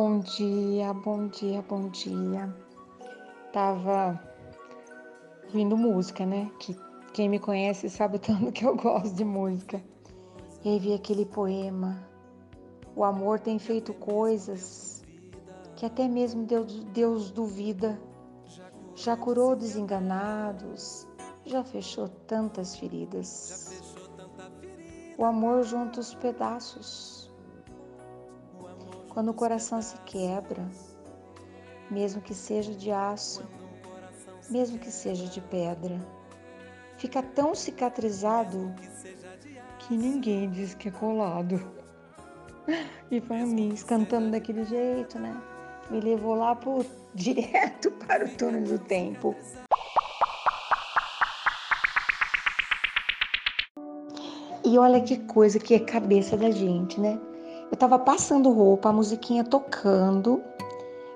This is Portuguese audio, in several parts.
Bom dia, bom dia, bom dia. Tava ouvindo música, né? Que quem me conhece sabe tanto que eu gosto de música. E aí vi aquele poema. O amor tem feito coisas que até mesmo Deus, Deus duvida. Já curou desenganados, já fechou tantas feridas. O amor junta os pedaços quando o coração se quebra, mesmo que seja de aço, mesmo que seja de pedra, fica tão cicatrizado que ninguém diz que é colado. E para mim, cantando daquele jeito, né? Me levou lá pro, direto para o túnel do tempo. E olha que coisa que é cabeça da gente, né? Eu tava passando roupa, a musiquinha tocando,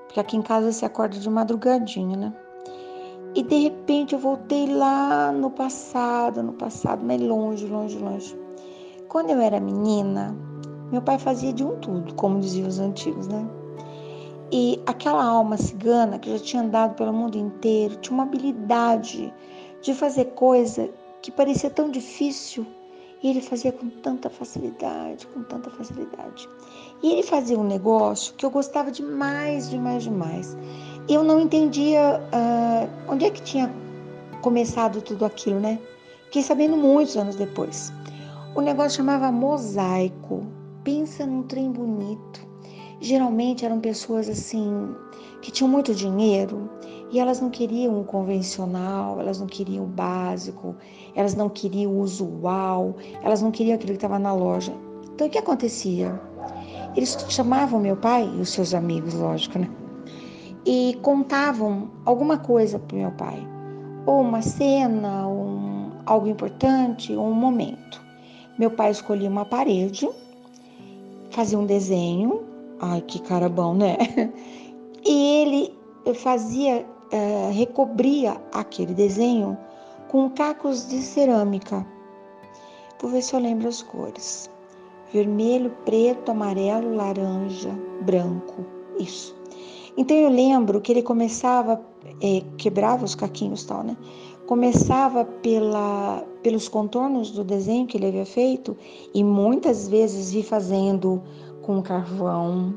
porque aqui em casa se acorda de madrugadinha, né? E de repente eu voltei lá no passado, no passado, mas longe, longe, longe. Quando eu era menina, meu pai fazia de um tudo, como diziam os antigos, né? E aquela alma cigana que já tinha andado pelo mundo inteiro tinha uma habilidade de fazer coisa que parecia tão difícil e ele fazia com tanta facilidade, com tanta facilidade. E ele fazia um negócio que eu gostava demais, demais, demais. Eu não entendia uh, onde é que tinha começado tudo aquilo, né? Fiquei sabendo muitos anos depois. O negócio chamava mosaico. Pensa num trem bonito. Geralmente eram pessoas assim que tinham muito dinheiro e elas não queriam o convencional, elas não queriam o básico, elas não queriam o usual, elas não queriam aquilo que estava na loja. Então o que acontecia? Eles chamavam meu pai e os seus amigos, lógico, né? E contavam alguma coisa para meu pai, ou uma cena, ou um, algo importante, ou um momento. Meu pai escolhia uma parede, fazia um desenho, ai que cara bom, né? E ele fazia, é, recobria aquele desenho com cacos de cerâmica. Vou ver se eu lembro as cores. Vermelho, preto, amarelo, laranja, branco. Isso. Então eu lembro que ele começava, é, quebrava os caquinhos tal, né? Começava pela, pelos contornos do desenho que ele havia feito e muitas vezes vi fazendo com carvão,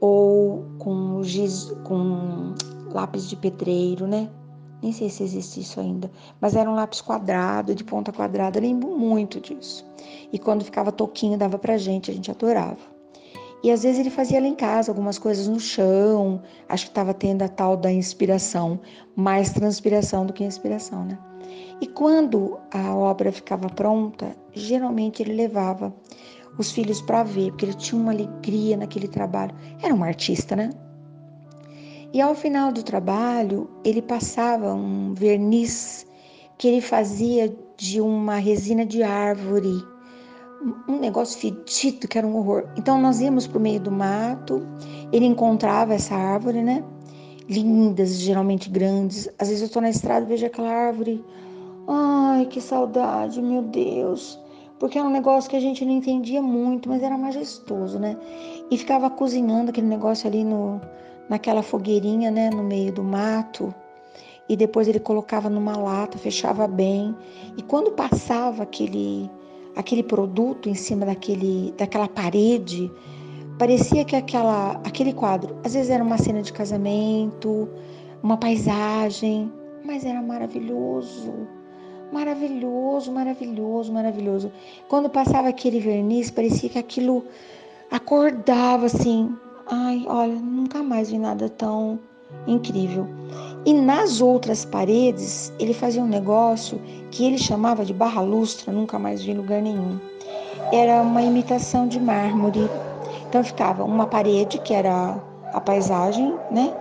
ou com giz, com lápis de pedreiro, né? Nem sei se existe isso ainda, mas era um lápis quadrado, de ponta quadrada, eu lembro muito disso. E quando ficava toquinho dava pra gente, a gente adorava. E às vezes ele fazia lá em casa algumas coisas no chão, acho que estava tendo a tal da inspiração, mais transpiração do que inspiração, né? E quando a obra ficava pronta, geralmente ele levava os filhos para ver, porque ele tinha uma alegria naquele trabalho. Era um artista, né? E ao final do trabalho, ele passava um verniz que ele fazia de uma resina de árvore, um negócio fedido que era um horror. Então nós íamos para o meio do mato, ele encontrava essa árvore, né? Lindas, geralmente grandes. Às vezes eu estou na estrada e vejo aquela árvore. Ai, que saudade, meu Deus porque era um negócio que a gente não entendia muito, mas era majestoso, né? E ficava cozinhando aquele negócio ali no, naquela fogueirinha, né, no meio do mato. E depois ele colocava numa lata, fechava bem. E quando passava aquele aquele produto em cima daquele daquela parede, parecia que aquela aquele quadro, às vezes era uma cena de casamento, uma paisagem, mas era maravilhoso Maravilhoso, maravilhoso, maravilhoso. Quando passava aquele verniz, parecia que aquilo acordava assim. Ai, olha, nunca mais vi nada tão incrível. E nas outras paredes, ele fazia um negócio que ele chamava de barra lustra, nunca mais vi em lugar nenhum. Era uma imitação de mármore. Então ficava uma parede, que era a paisagem, né?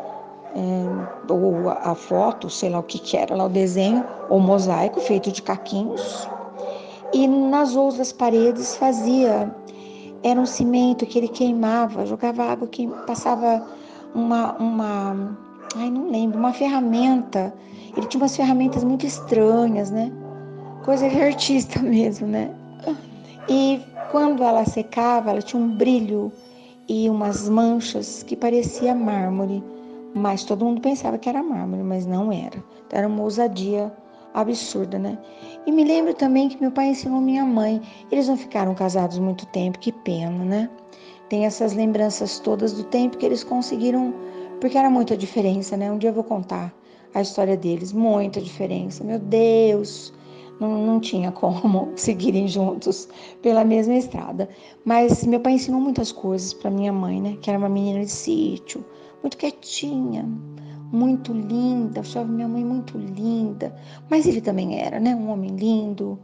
É, ou a, foto, sei lá o que, que era lá o desenho, ou mosaico feito de caquinhos. E nas outras paredes fazia, era um cimento que ele queimava, jogava água, que passava uma, uma, ai não lembro, uma ferramenta. Ele tinha umas ferramentas muito estranhas, né? Coisa de artista mesmo, né? E quando ela secava, ela tinha um brilho e umas manchas que parecia mármore, mas todo mundo pensava que era mármore, mas não era. Era uma ousadia absurda, né? E me lembro também que meu pai ensinou minha mãe. Eles não ficaram casados muito tempo, que pena, né? Tem essas lembranças todas do tempo que eles conseguiram, porque era muita diferença, né? Um dia eu vou contar a história deles, muita diferença. Meu Deus, não, não tinha como seguirem juntos pela mesma estrada. Mas meu pai ensinou muitas coisas para minha mãe, né? Que era uma menina de sítio, muito quietinha, muito linda. achava minha mãe muito linda. Mas ele também era, né? Um homem lindo,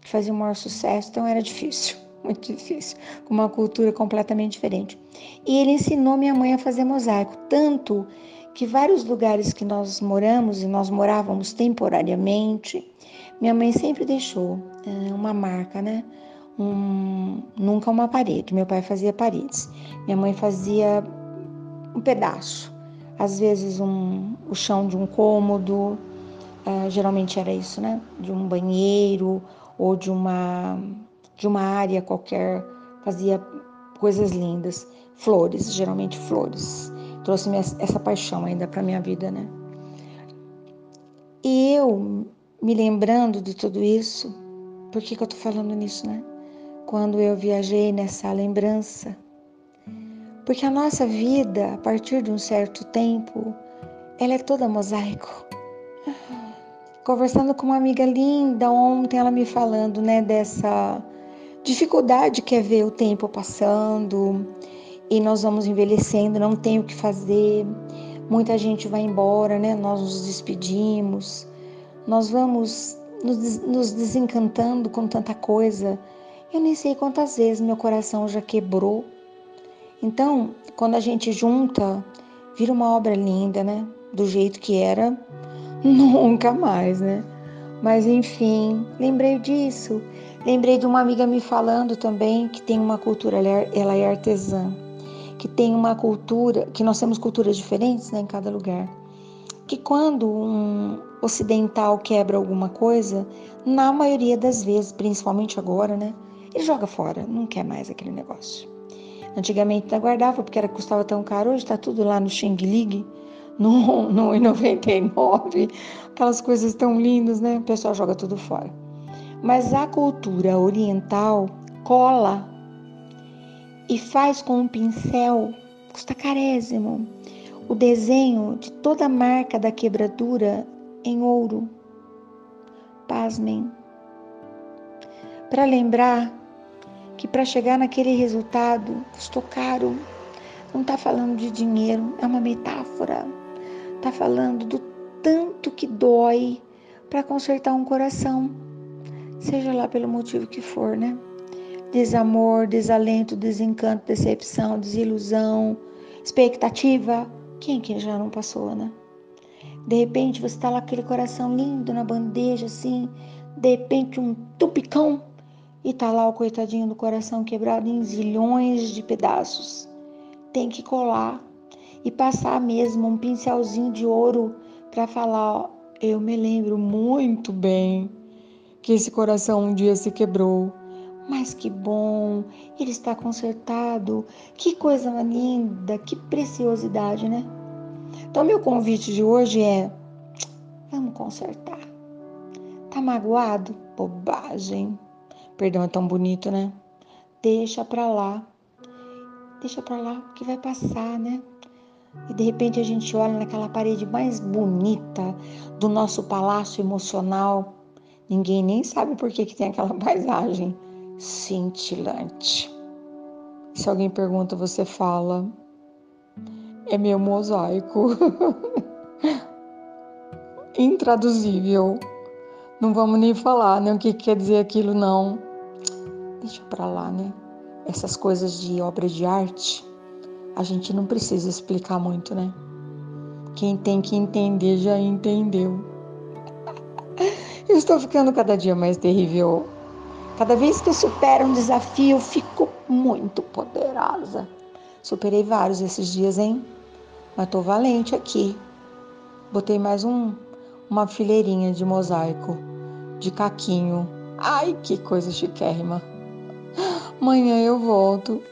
que fazia o maior sucesso, então era difícil. Muito difícil, com uma cultura completamente diferente. E ele ensinou minha mãe a fazer mosaico, tanto que vários lugares que nós moramos e nós morávamos temporariamente, minha mãe sempre deixou é, uma marca, né? Um, nunca uma parede. Meu pai fazia paredes. Minha mãe fazia um pedaço. Às vezes um, o chão de um cômodo, é, geralmente era isso, né? De um banheiro ou de uma de uma área qualquer. Fazia coisas lindas, flores, geralmente flores. Trouxe essa paixão ainda para minha vida, né? E eu me lembrando de tudo isso, por que, que eu tô falando nisso, né? Quando eu viajei nessa lembrança. Porque a nossa vida, a partir de um certo tempo, ela é toda mosaico. Conversando com uma amiga linda ontem, ela me falando, né, dessa dificuldade que é ver o tempo passando e nós vamos envelhecendo, não tem o que fazer. Muita gente vai embora, né? Nós nos despedimos nós vamos nos, nos desencantando com tanta coisa. Eu nem sei quantas vezes meu coração já quebrou. Então, quando a gente junta, vira uma obra linda, né? Do jeito que era, nunca mais, né? Mas enfim, lembrei disso. Lembrei de uma amiga me falando também que tem uma cultura, ela é, é artesã, que tem uma cultura, que nós temos culturas diferentes né, em cada lugar que quando um ocidental quebra alguma coisa, na maioria das vezes, principalmente agora, né, ele joga fora, não quer mais aquele negócio. Antigamente ainda guardava porque era, custava tão caro, hoje está tudo lá no Xing Ling, no, no 99, aquelas coisas tão lindas, né? O pessoal joga tudo fora. Mas a cultura oriental cola e faz com um pincel, custa carésimo o desenho de toda a marca da quebradura em ouro. Pasmem. Para lembrar que para chegar naquele resultado custou caro. Não está falando de dinheiro, é uma metáfora. Está falando do tanto que dói para consertar um coração, seja lá pelo motivo que for, né? Desamor, desalento, desencanto, decepção, desilusão, expectativa, quem que já não passou, né? De repente você tá lá aquele coração lindo na bandeja, assim, de repente um tupicão e tá lá o coitadinho do coração quebrado em zilhões de pedaços. Tem que colar e passar mesmo um pincelzinho de ouro para falar, ó, eu me lembro muito bem que esse coração um dia se quebrou. Mas que bom, ele está consertado. Que coisa linda, que preciosidade, né? Então, meu convite de hoje é: vamos consertar. Tá magoado? Bobagem. Perdão, é tão bonito, né? Deixa pra lá. Deixa pra lá, que vai passar, né? E de repente a gente olha naquela parede mais bonita do nosso palácio emocional. Ninguém nem sabe por que, que tem aquela paisagem cintilante. Se alguém pergunta, você fala: é meu mosaico. Intraduzível. Não vamos nem falar, né? O que quer dizer aquilo, não. Deixa pra lá, né? Essas coisas de obra de arte, a gente não precisa explicar muito, né? Quem tem que entender já entendeu. Eu estou ficando cada dia mais terrível. Cada vez que eu supero um desafio, eu fico muito poderosa. Superei vários esses dias, hein? Mas tô valente aqui. Botei mais um, uma fileirinha de mosaico, de caquinho. Ai, que coisa chiquérrima. Amanhã eu volto.